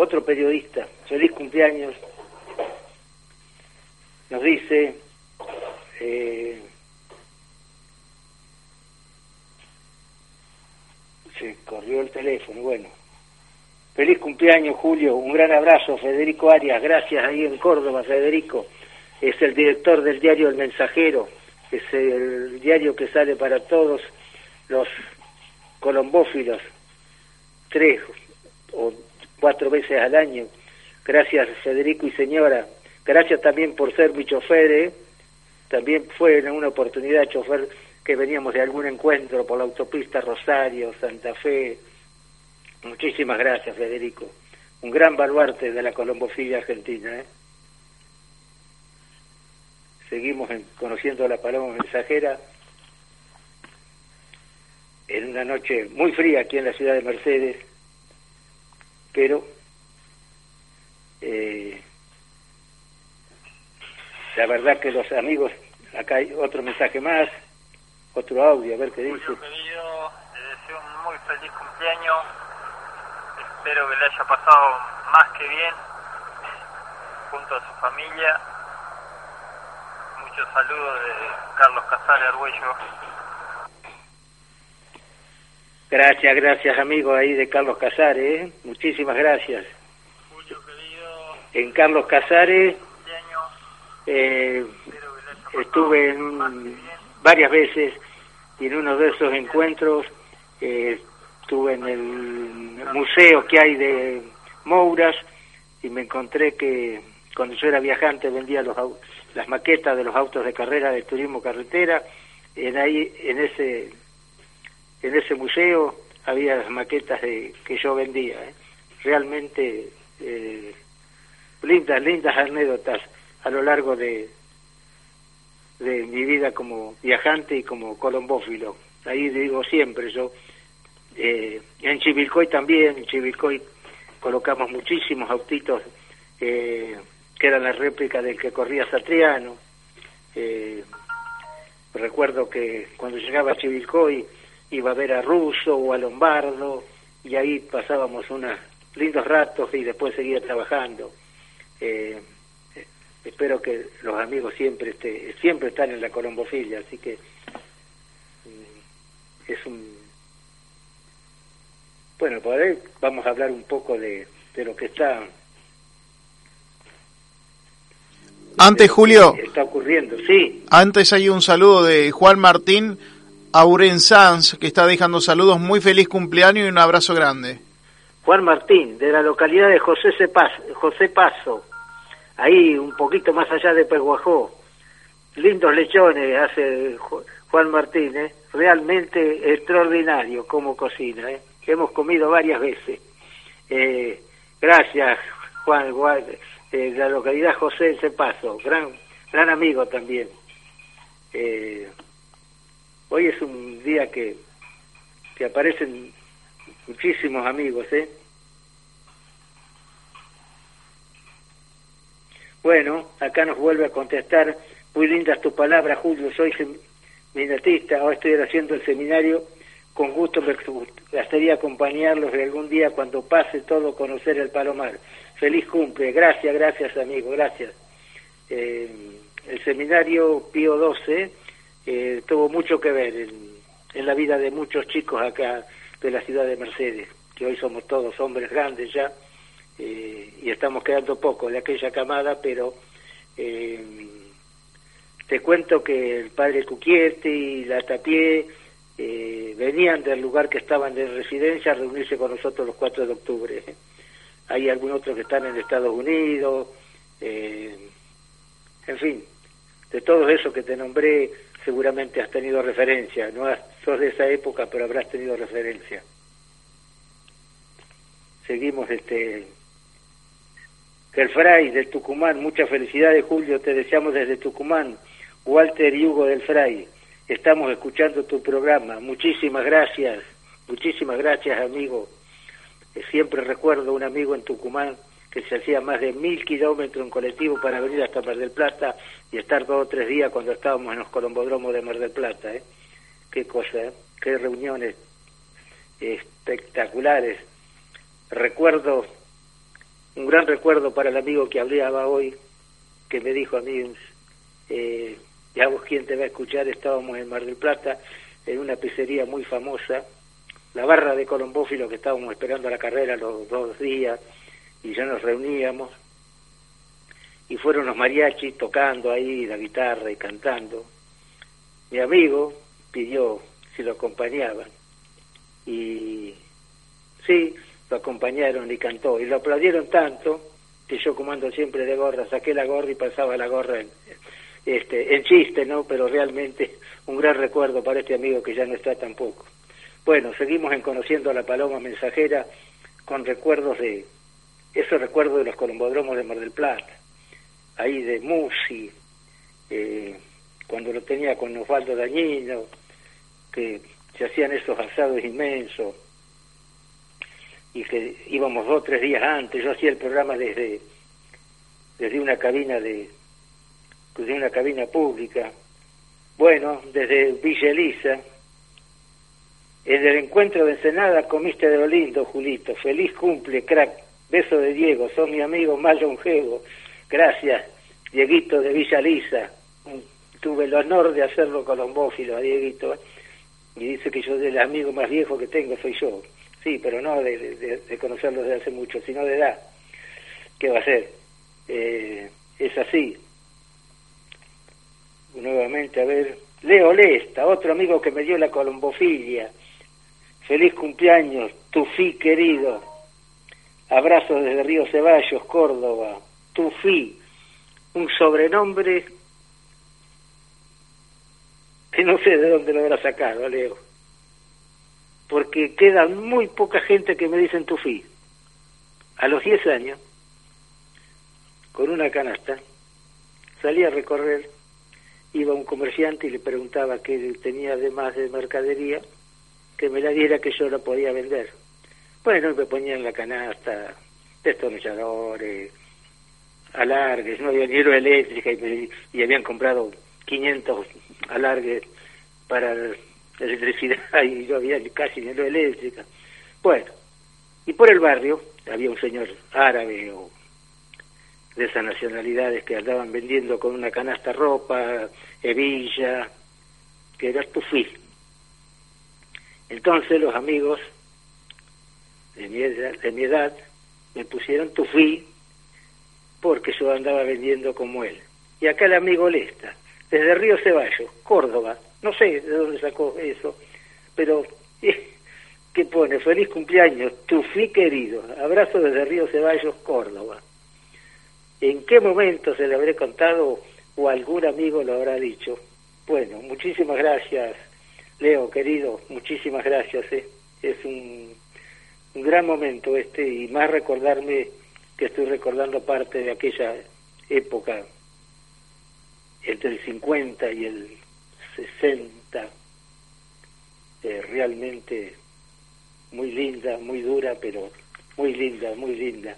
otro periodista, feliz cumpleaños, nos dice, eh, se corrió el teléfono, bueno, feliz cumpleaños Julio, un gran abrazo Federico Arias, gracias ahí en Córdoba Federico, es el director del diario El Mensajero, es el diario que sale para todos los colombófilos, tres o cuatro veces al año. Gracias Federico y señora. Gracias también por ser mi chofer. ¿eh? También fue en una oportunidad chofer que veníamos de algún encuentro por la autopista Rosario, Santa Fe. Muchísimas gracias Federico. Un gran baluarte de la colombofilia argentina. ¿eh? Seguimos en, conociendo a la paloma mensajera en una noche muy fría aquí en la ciudad de Mercedes pero eh, la verdad que los amigos, acá hay otro mensaje más, otro audio, a ver qué dice. Querido, le deseo un muy feliz cumpleaños, espero que le haya pasado más que bien junto a su familia. Muchos saludos de Carlos Casares Arguello. Gracias, gracias amigo ahí de Carlos Casares, ¿eh? muchísimas gracias. Julio querido, En Carlos Casares eh, estuve en un- varias veces y en uno de esos encuentros eh, estuve en el museo que hay de Mouras y me encontré que cuando yo era viajante vendía los las maquetas de los autos de carrera de turismo carretera en ahí en ese en ese museo había las maquetas de, que yo vendía. ¿eh? Realmente eh, lindas, lindas anécdotas a lo largo de, de mi vida como viajante y como colombófilo. Ahí digo siempre yo. Eh, en Chivilcoy también, en Chivilcoy colocamos muchísimos autitos eh, que eran la réplica del que corría Satriano. Eh, recuerdo que cuando llegaba a Chivilcoy iba a ver a Russo o a Lombardo y ahí pasábamos unos lindos ratos y después seguía trabajando. Eh, eh, espero que los amigos siempre este, siempre están en la colombofilia, así que mm, es un bueno, por ahí vamos a hablar un poco de, de lo que está Antes, Julio, está ocurriendo. Sí, antes hay un saludo de Juan Martín Auren Sanz, que está dejando saludos. Muy feliz cumpleaños y un abrazo grande. Juan Martín, de la localidad de José, José Paso, ahí un poquito más allá de Peguajó. Lindos lechones hace Ju- Juan Martín, ¿eh? realmente extraordinario como cocina. ¿eh? Hemos comido varias veces. Eh, gracias, Juan, Juan, de la localidad José Cepaso, gran, gran amigo también. Eh, hoy es un día que, que aparecen muchísimos amigos, ¿eh? Bueno, acá nos vuelve a contestar, muy lindas tu palabra, Julio, soy seminatista, ahora estoy haciendo el seminario, con gusto me gustaría acompañarlos de algún día cuando pase todo conocer el Palomar. Feliz cumple, gracias, gracias amigo, gracias. Eh, el seminario Pío XII eh, tuvo mucho que ver en, la vida de muchos chicos acá de la ciudad de Mercedes, que hoy somos todos hombres grandes ya, eh, y estamos quedando poco de aquella camada, pero eh, te cuento que el padre Cuquierte y la Tapié eh, venían del lugar que estaban de residencia a reunirse con nosotros los 4 de octubre. Hay algunos otros que están en Estados Unidos, en fin, de todo eso que te nombré seguramente has tenido referencia, no sos de esa época, pero habrás tenido referencia. Seguimos este Fray del Tucumán, muchas felicidades Julio, te deseamos desde Tucumán, Walter y Hugo del Fray, estamos escuchando tu programa, muchísimas gracias, muchísimas gracias amigo, eh, siempre recuerdo un amigo en Tucumán que se hacía más de mil kilómetros en colectivo para venir hasta Mar del Plata y estar dos o tres días cuando estábamos en los colombodromos de Mar del Plata, ¿eh? Qué cosa, ¿eh? qué reuniones espectaculares. Recuerdo un gran recuerdo para el amigo que hablaba hoy, que me dijo a mí, eh, ya vos quien te va a escuchar, estábamos en Mar del Plata, en una pizzería muy famosa, la barra de Colombófilo que estábamos esperando la carrera los dos días y ya nos reuníamos y fueron los mariachis tocando ahí la guitarra y cantando. Mi amigo pidió si lo acompañaban y sí, lo acompañaron y cantó. Y lo aplaudieron tanto que yo comando siempre de gorra, saqué la gorra y pasaba la gorra en, este, en chiste, ¿no? Pero realmente un gran recuerdo para este amigo que ya no está tampoco. Bueno, seguimos en conociendo a la paloma mensajera con recuerdos de, esos recuerdos de los colombodromos de Mar del Plata, ahí de Musi, eh, cuando lo tenía con Osvaldo Dañino, que se hacían esos asados inmensos, y que íbamos dos o tres días antes, yo hacía el programa desde, desde una cabina de, desde una cabina pública, bueno, desde Villa Elisa, en el encuentro de Ensenada comiste de lo lindo, Julito, feliz cumple, crack, beso de Diego, son mi amigo más longevo, gracias, Dieguito de Villa Lisa, tuve el honor de hacerlo colombófilo a Dieguito, y dice que yo el amigo más viejo que tengo soy yo. Sí, pero no de, conocerlo desde hace mucho, sino de edad. ¿Qué va a ser? Eh, es así. Nuevamente, a ver, Leo Lesta, otro amigo que me dio la colombofilia. Feliz cumpleaños, Tufí querido. Abrazos desde Río Ceballos, Córdoba. Tufí, un sobrenombre que no sé de dónde lo habrá sacado, Leo porque queda muy poca gente que me dicen Tufí. A los 10 años, con una canasta, salí a recorrer, iba un comerciante y le preguntaba qué tenía de más de mercadería, que me la diera que yo la podía vender. Bueno, me ponía en la canasta destornilladores, alargues, no había ni eléctrica y, y habían comprado 500 alargues para electricidad y yo había casi ni eléctrica. Bueno, y por el barrio había un señor árabe o de esas nacionalidades que andaban vendiendo con una canasta ropa, hebilla, que era tufí. Entonces los amigos de mi, edad, de mi edad me pusieron tufí porque yo andaba vendiendo como él. Y acá el amigo Lesta, desde Río Ceballos, Córdoba, no sé de dónde sacó eso, pero ¿qué pone? Feliz cumpleaños, Tufí querido, abrazo desde Río Ceballos, Córdoba. ¿En qué momento se le habré contado o algún amigo lo habrá dicho? Bueno, muchísimas gracias, Leo, querido, muchísimas gracias. ¿eh? Es un, un gran momento este y más recordarme que estoy recordando parte de aquella época entre el 50 y el 60, eh, realmente muy linda, muy dura, pero muy linda, muy linda.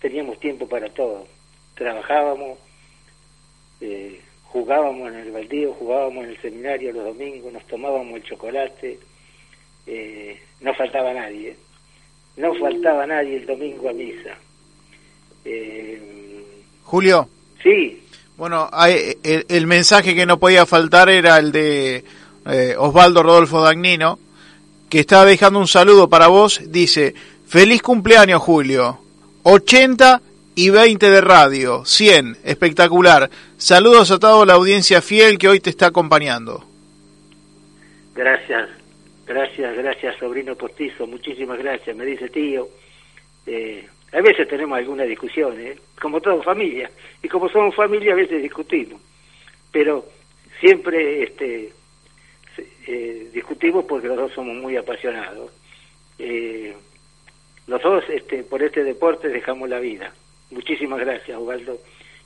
Teníamos tiempo para todo. Trabajábamos, eh, jugábamos en el baldío, jugábamos en el seminario los domingos, nos tomábamos el chocolate, eh, no faltaba nadie, no faltaba nadie el domingo a misa. Eh, Julio. Sí. Bueno, hay, el, mensaje que no podía faltar era el de eh, Osvaldo Rodolfo Dagnino, que estaba dejando un saludo para vos. Dice, feliz cumpleaños Julio, 80 y 20 de radio, 100, espectacular. Saludos a toda la audiencia fiel que hoy te está acompañando. Gracias, gracias, gracias, sobrino postizo, muchísimas gracias. Me dice tío, eh, a veces tenemos alguna discusión, ¿eh? como toda familia, y como somos familia a veces discutimos, pero siempre este, eh, discutimos porque los dos somos muy apasionados. Eh, los dos este, por este deporte dejamos la vida. Muchísimas gracias, Ubaldo,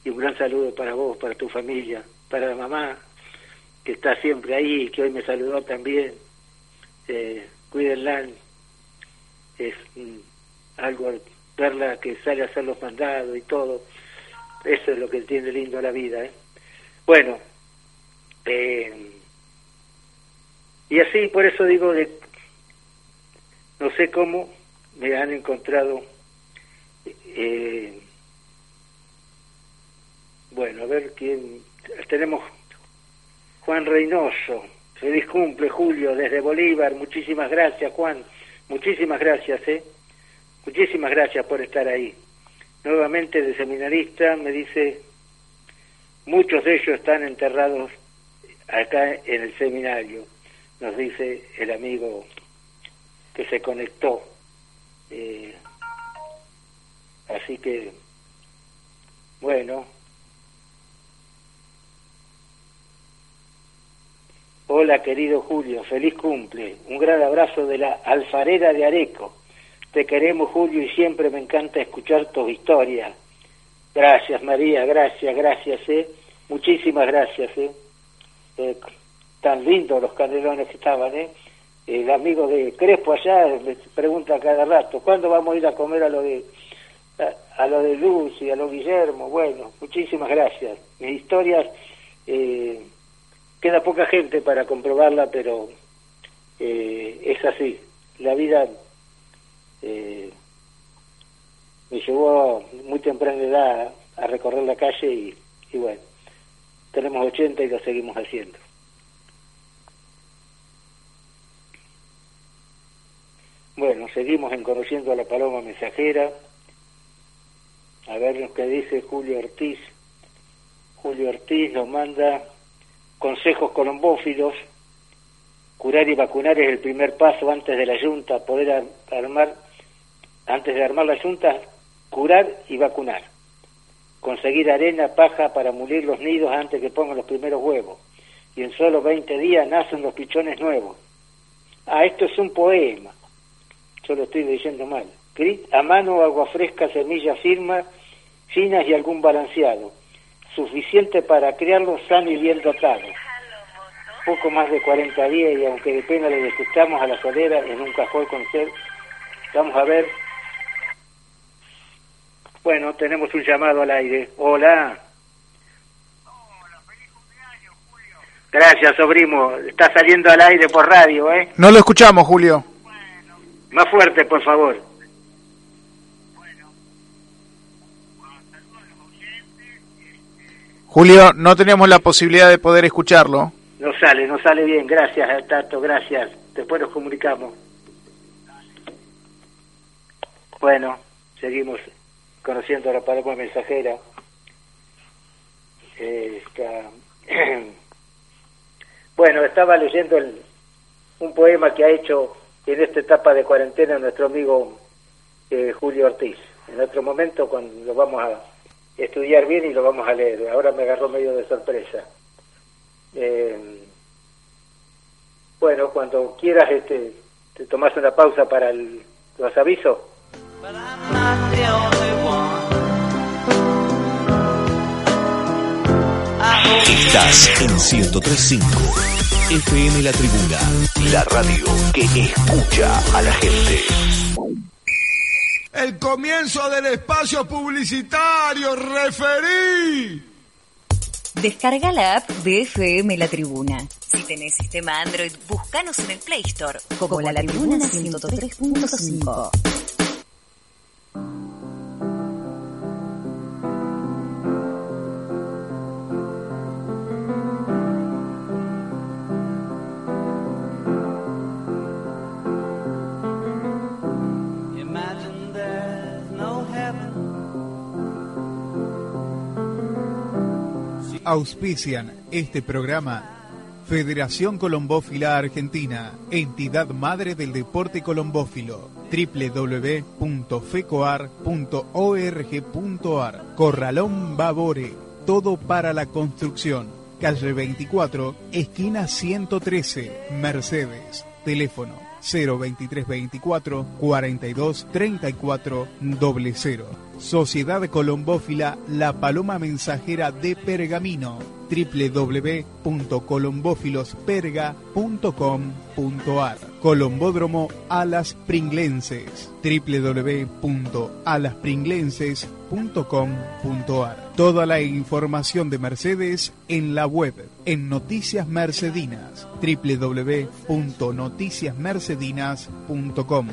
y un gran saludo para vos, para tu familia, para la mamá, que está siempre ahí, que hoy me saludó también. Eh, cuídenla, es algo verla que sale a hacer los mandados y todo. Eso es lo que tiene lindo la vida. ¿eh? Bueno, eh, y así por eso digo, de, no sé cómo me han encontrado. Eh, bueno, a ver quién. Tenemos Juan Reynoso. Feliz cumple, Julio, desde Bolívar. Muchísimas gracias, Juan. Muchísimas gracias, ¿eh? Muchísimas gracias por estar ahí. Nuevamente de seminarista me dice, muchos de ellos están enterrados acá en el seminario, nos dice el amigo que se conectó. Eh, así que, bueno. Hola querido Julio, feliz cumple. Un gran abrazo de la alfarera de Areco. Te queremos, Julio, y siempre me encanta escuchar tus historias. Gracias, María, gracias, gracias, ¿eh? Muchísimas gracias, ¿eh? ¿eh? tan lindos los canelones que estaban, ¿eh? El amigo de Crespo allá me pregunta cada rato, ¿cuándo vamos a ir a comer a lo de a, lo de Luz y a lo Guillermo? Bueno, muchísimas gracias. Mis historias, eh, queda poca gente para comprobarla, pero eh, es así. La vida eh, me llevó muy temprana edad a recorrer la calle y, y bueno, tenemos 80 y lo seguimos haciendo. Bueno, seguimos en conociendo a la paloma mensajera. A ver lo que dice Julio Ortiz. Julio Ortiz nos manda consejos colombófilos. Curar y vacunar es el primer paso antes de la Junta, poder armar antes de armar la junta, curar y vacunar. Conseguir arena, paja para mulir los nidos antes que pongan los primeros huevos. Y en solo 20 días nacen los pichones nuevos. Ah, esto es un poema. Yo lo estoy leyendo mal. A mano, agua fresca, semillas firmas, finas y algún balanceado. Suficiente para criarlos sano y bien dotado. Poco más de 40 días y aunque de pena le disgustamos a la solera en un cajón con sed, vamos a ver bueno, tenemos un llamado al aire. Hola. Hola, feliz cumpleaños, Julio. Gracias, sobrino. Está saliendo al aire por radio, ¿eh? No lo escuchamos, Julio. Bueno. Más fuerte, por favor. Julio, no tenemos la posibilidad de poder escucharlo. No sale, no sale bien. Gracias, Tato, gracias. Después nos comunicamos. Bueno, seguimos conociendo la palabra mensajera. Eh, bueno, estaba leyendo el, un poema que ha hecho en esta etapa de cuarentena nuestro amigo eh, Julio Ortiz. En otro momento cuando lo vamos a estudiar bien y lo vamos a leer. Ahora me agarró medio de sorpresa. Eh, bueno, cuando quieras, este, te tomas una pausa para el, los avisos. Estás en 103.5 FM La Tribuna, la radio que escucha a la gente. El comienzo del espacio publicitario, referí. Descarga la app de FM La Tribuna. Si tenés sistema Android, búscanos en el Play Store como, La, Tribuna 103.5. Auspician este programa Federación Colombófila Argentina, entidad madre del deporte colombófilo. www.fecoar.org.ar Corralón Babore, todo para la construcción. Calle 24, esquina 113, Mercedes. Teléfono 02324 42 34 00. Sociedad Colombófila La Paloma Mensajera de Pergamino www.colombófilosperga.com.ar Colombódromo Alas Pringlenses. www.alaspringlenses.com.ar Toda la información de Mercedes en la web en Noticias Mercedinas. www.noticiasmercedinas.com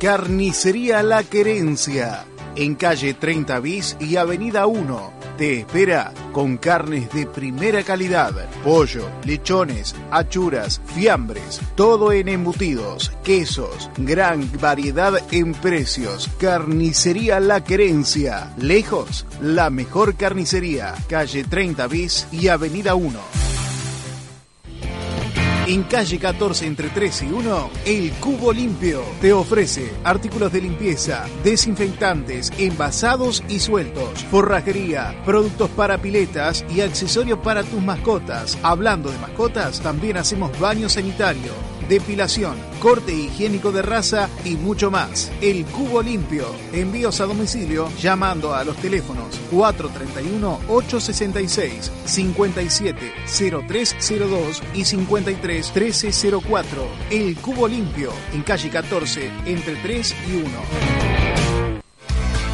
Carnicería La Querencia, en calle 30 bis y avenida 1. Te espera con carnes de primera calidad, pollo, lechones, achuras, fiambres, todo en embutidos, quesos, gran variedad en precios. Carnicería La Querencia, lejos, la mejor carnicería, calle 30 bis y avenida 1. En calle 14 entre 3 y 1, El Cubo Limpio te ofrece artículos de limpieza, desinfectantes, envasados y sueltos, forrajería, productos para piletas y accesorios para tus mascotas. Hablando de mascotas, también hacemos baño sanitario, depilación, corte higiénico de raza y mucho más. El Cubo Limpio. Envíos a domicilio llamando a los teléfonos 431-866, 570302 y 531304. El Cubo Limpio, en calle 14, entre 3 y 1.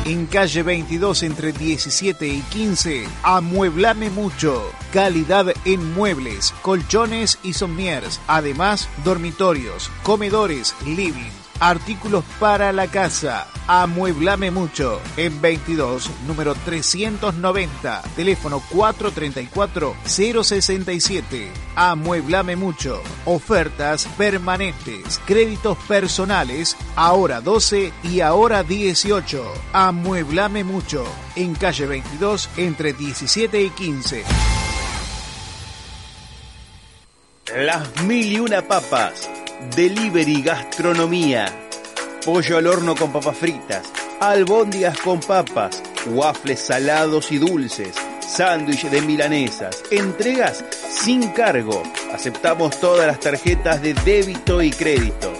En calle 22 entre 17 y 15, Amueblame Mucho. Calidad en muebles, colchones y sommiers. Además, dormitorios, comedores, living. Artículos para la casa. Amueblame Mucho. En 22, número 390. Teléfono 434-067. Amueblame Mucho. Ofertas permanentes. Créditos personales. Ahora 12 y ahora 18. Amueblame Mucho. En calle 22, entre 17 y 15. Las mil y una papas. Delivery Gastronomía. Pollo al horno con papas fritas. Albóndigas con papas. Waffles salados y dulces. Sándwich de milanesas. Entregas sin cargo. Aceptamos todas las tarjetas de débito y crédito.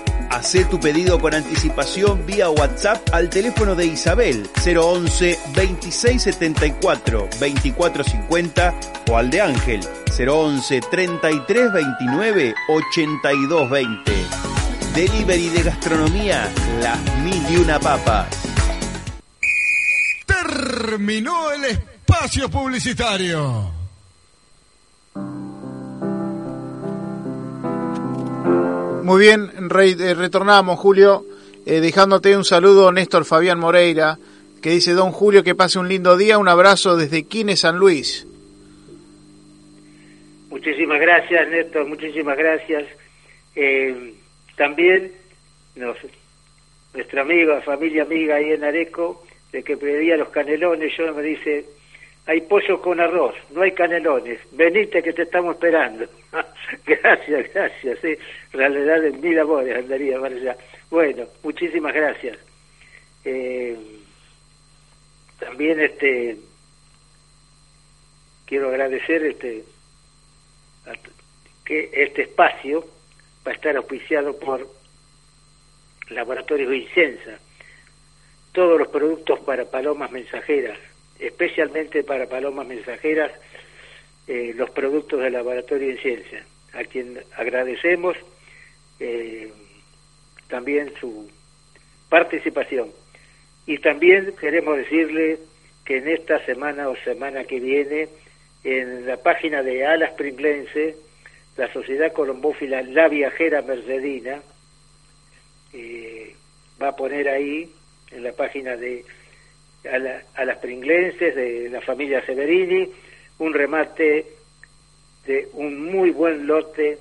Hacé tu pedido con anticipación vía WhatsApp al teléfono de Isabel 011 2674 2450 o al de Ángel 011 3329 8220. Delivery de gastronomía, las mil y una papas. Terminó el espacio publicitario. Muy bien, re- eh, retornamos, Julio, eh, dejándote un saludo, Néstor Fabián Moreira, que dice, don Julio, que pase un lindo día, un abrazo desde Quines, San Luis. Muchísimas gracias, Néstor, muchísimas gracias. Eh, también nos, nuestra amiga, familia amiga ahí en Areco, de que pedía los canelones, yo me dice, hay pollo con arroz, no hay canelones, venite que te estamos esperando. gracias, gracias, sí, realidad de mil amores andaría para allá. Bueno, muchísimas gracias. Eh, también este quiero agradecer este que este espacio va a estar auspiciado por Laboratorios Vicenza. Todos los productos para palomas mensajeras, especialmente para palomas mensajeras, eh, los productos del Laboratorio de Ciencia, a quien agradecemos eh, también su participación. Y también queremos decirle que en esta semana o semana que viene, en la página de Alas Pringlense, la Sociedad Colombófila La Viajera Mercedina, eh, va a poner ahí, en la página de a, las Pringlenses, de la familia Severini, un remate de un muy buen lote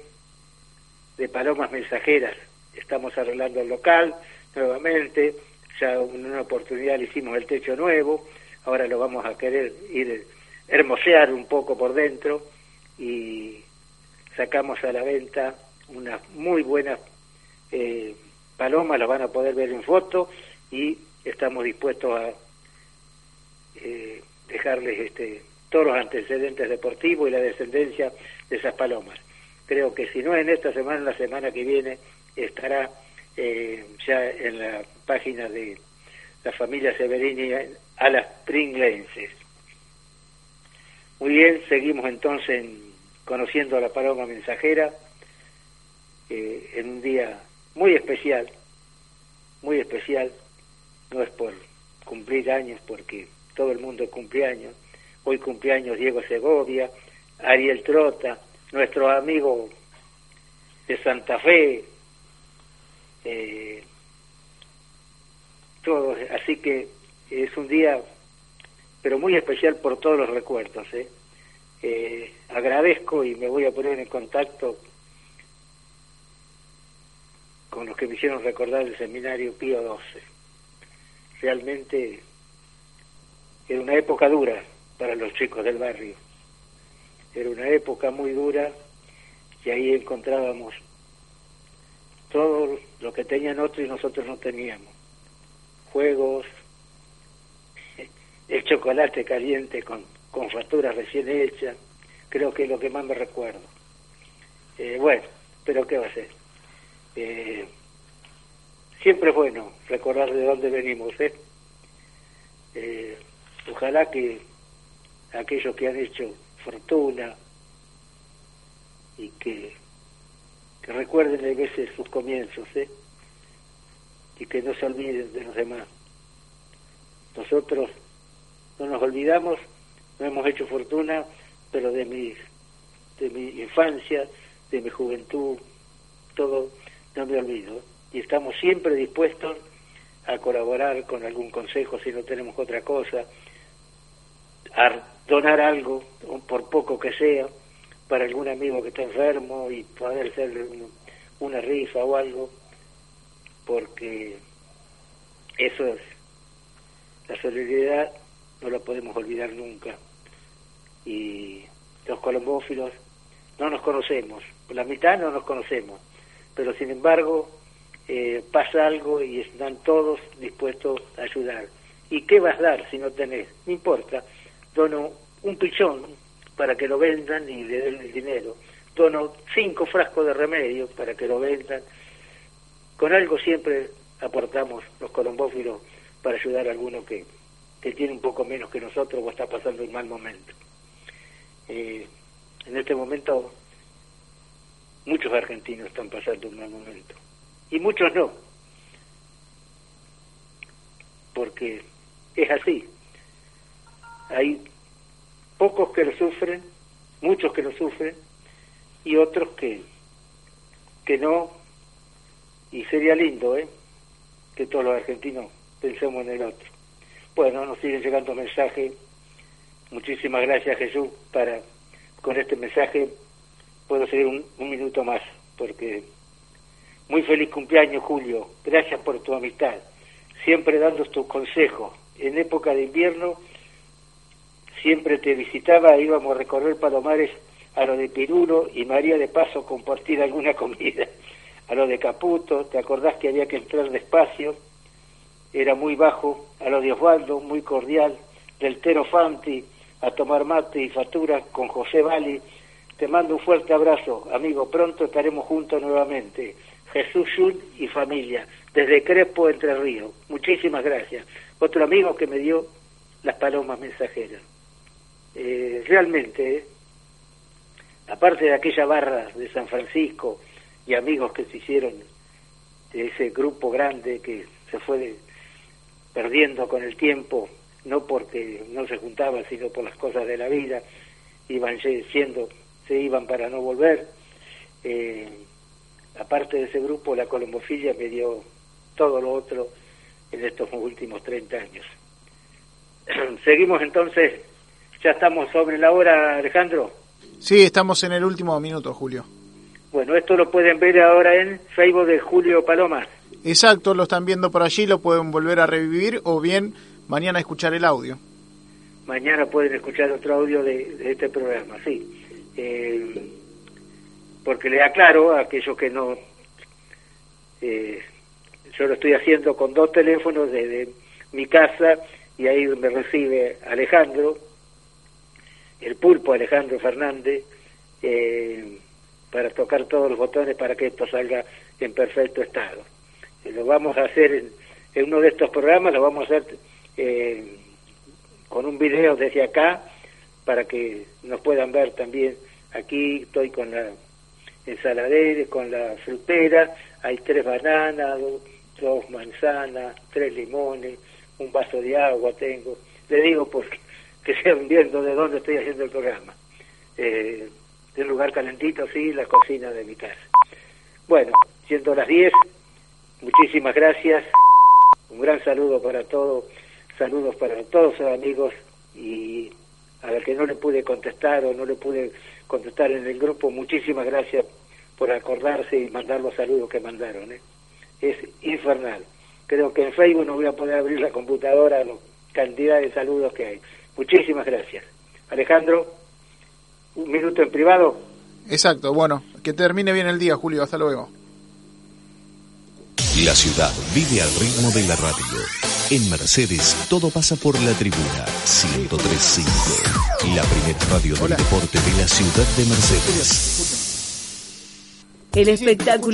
de palomas mensajeras. Estamos arreglando el local nuevamente, ya en una oportunidad le hicimos el techo nuevo, ahora lo vamos a querer ir hermosear un poco por dentro y sacamos a la venta unas muy buenas eh, palomas, las van a poder ver en foto y estamos dispuestos a eh, dejarles este, todos los antecedentes deportivos y la descendencia de esas palomas. Creo que si no en esta semana, la semana que viene estará eh, ya en la página de la familia Severini a las Pringlenses. Muy bien, seguimos entonces conociendo a la paloma mensajera eh, en un día muy especial, muy especial, no es por cumplir años, porque todo el mundo cumpleaños. Hoy cumpleaños Diego Segovia, Ariel Trota, nuestro amigo de Santa Fe, eh, todos, así que es un día, pero muy especial por todos los recuerdos. ¿eh? Eh, agradezco y me voy a poner en contacto con los que me hicieron recordar el seminario Pío XII. Realmente era una época dura para los chicos del barrio. Era una época muy dura y ahí encontrábamos todo lo que tenían otros y nosotros no teníamos. Juegos, el chocolate caliente con, con facturas recién hechas, creo que es lo que más me recuerdo. Eh, bueno, pero ¿qué va a ser? Eh, siempre es bueno recordar de dónde venimos, ¿eh? eh Ojalá que aquellos que han hecho fortuna y que, que recuerden a veces sus comienzos, ¿eh? y que no se olviden de los demás. Nosotros no nos olvidamos, no hemos hecho fortuna, pero de mi, de mi infancia, de mi juventud, todo no me olvido. Y estamos siempre dispuestos a colaborar con algún consejo si no tenemos otra cosa, a donar algo, por poco que sea, para algún amigo que está enfermo y poder hacerle una rifa o algo, porque eso es, la solidaridad no la podemos olvidar nunca. Y los colombófilos no nos conocemos, la mitad no nos conocemos, pero sin embargo eh, pasa algo y están todos dispuestos a ayudar. ¿Y qué vas a dar si no tenés? No importa, dono un pichón para que lo vendan y le den el dinero, dono cinco frascos de remedio para que lo vendan. Con algo siempre aportamos los colombófilos para ayudar a alguno que, que tiene un poco menos que nosotros o está pasando un mal momento. Eh, en este momento muchos argentinos están pasando un mal momento y muchos no, porque es así, hay pocos que lo sufren, muchos que lo sufren, y otros que, que no, y sería lindo, ¿eh? que todos los argentinos pensemos en el otro. Bueno, nos siguen llegando mensajes. Muchísimas gracias Jesús para con este mensaje puedo seguir un, un minuto más porque muy feliz cumpleaños Julio, gracias por tu amistad, siempre dando tus consejos. En época de invierno siempre te visitaba, íbamos a recorrer Palomares a lo de Pirulo y María de Paso compartir alguna comida, a lo de Caputo, te acordás que había que entrar despacio, era muy bajo, a lo de Osvaldo, muy cordial, del Tero Fanti, a tomar mate y facturas con José Vali, te mando un fuerte abrazo, amigo, pronto estaremos juntos nuevamente. Jesús Yun y familia, desde Crespo, Entre Ríos. Muchísimas gracias. Otro amigo que me dio las palomas mensajeras. Eh, realmente, aparte de aquella barra de San Francisco y amigos que se hicieron de ese grupo grande que se fue perdiendo con el tiempo, no porque no se juntaban, sino por las cosas de la vida, iban siendo, se iban para no volver. Eh, aparte de ese grupo, la colombofilia me dio todo lo otro en estos últimos 30 años. Seguimos entonces, ya estamos sobre la hora, Alejandro. Sí, estamos en el último minuto, Julio. Bueno, esto lo pueden ver ahora en Facebook de Julio Paloma. Exacto, lo están viendo por allí, lo pueden volver a revivir o bien mañana escuchar el audio. Mañana pueden escuchar otro audio de, este programa, sí. Eh, porque le aclaro a aquellos que no... Eh, yo lo estoy haciendo con dos teléfonos desde mi casa y ahí me recibe Alejandro, el pulpo Alejandro Fernández, eh, para tocar todos los botones para que esto salga en perfecto estado. Eh, lo vamos a hacer en, en, uno de estos programas, lo vamos a hacer eh, con un video desde acá para que nos puedan ver también. Aquí estoy con la ensaladera, con la frutera, hay tres bananas, dos, manzanas, tres limones, un vaso de agua tengo. Le digo porque que sean viendo de dónde estoy haciendo el programa. Eh, de un lugar calentito, sí, la cocina de mi casa. Bueno, siendo las 10, muchísimas gracias. Un gran saludo para todos, saludos para todos los amigos y a ver que no le pude contestar o no le pude contestar en el grupo, muchísimas gracias por acordarse y mandar los saludos que mandaron. ¿eh? Es infernal. Creo que en Facebook no voy a poder abrir la computadora, la cantidad de saludos que hay. Muchísimas gracias. Alejandro, un minuto en privado. Exacto, bueno, que termine bien el día, Julio, hasta luego. La ciudad vive al ritmo de la radio. En Mercedes todo pasa por la tribuna 1035, la primera radio del deporte de la ciudad de Mercedes. El espectáculo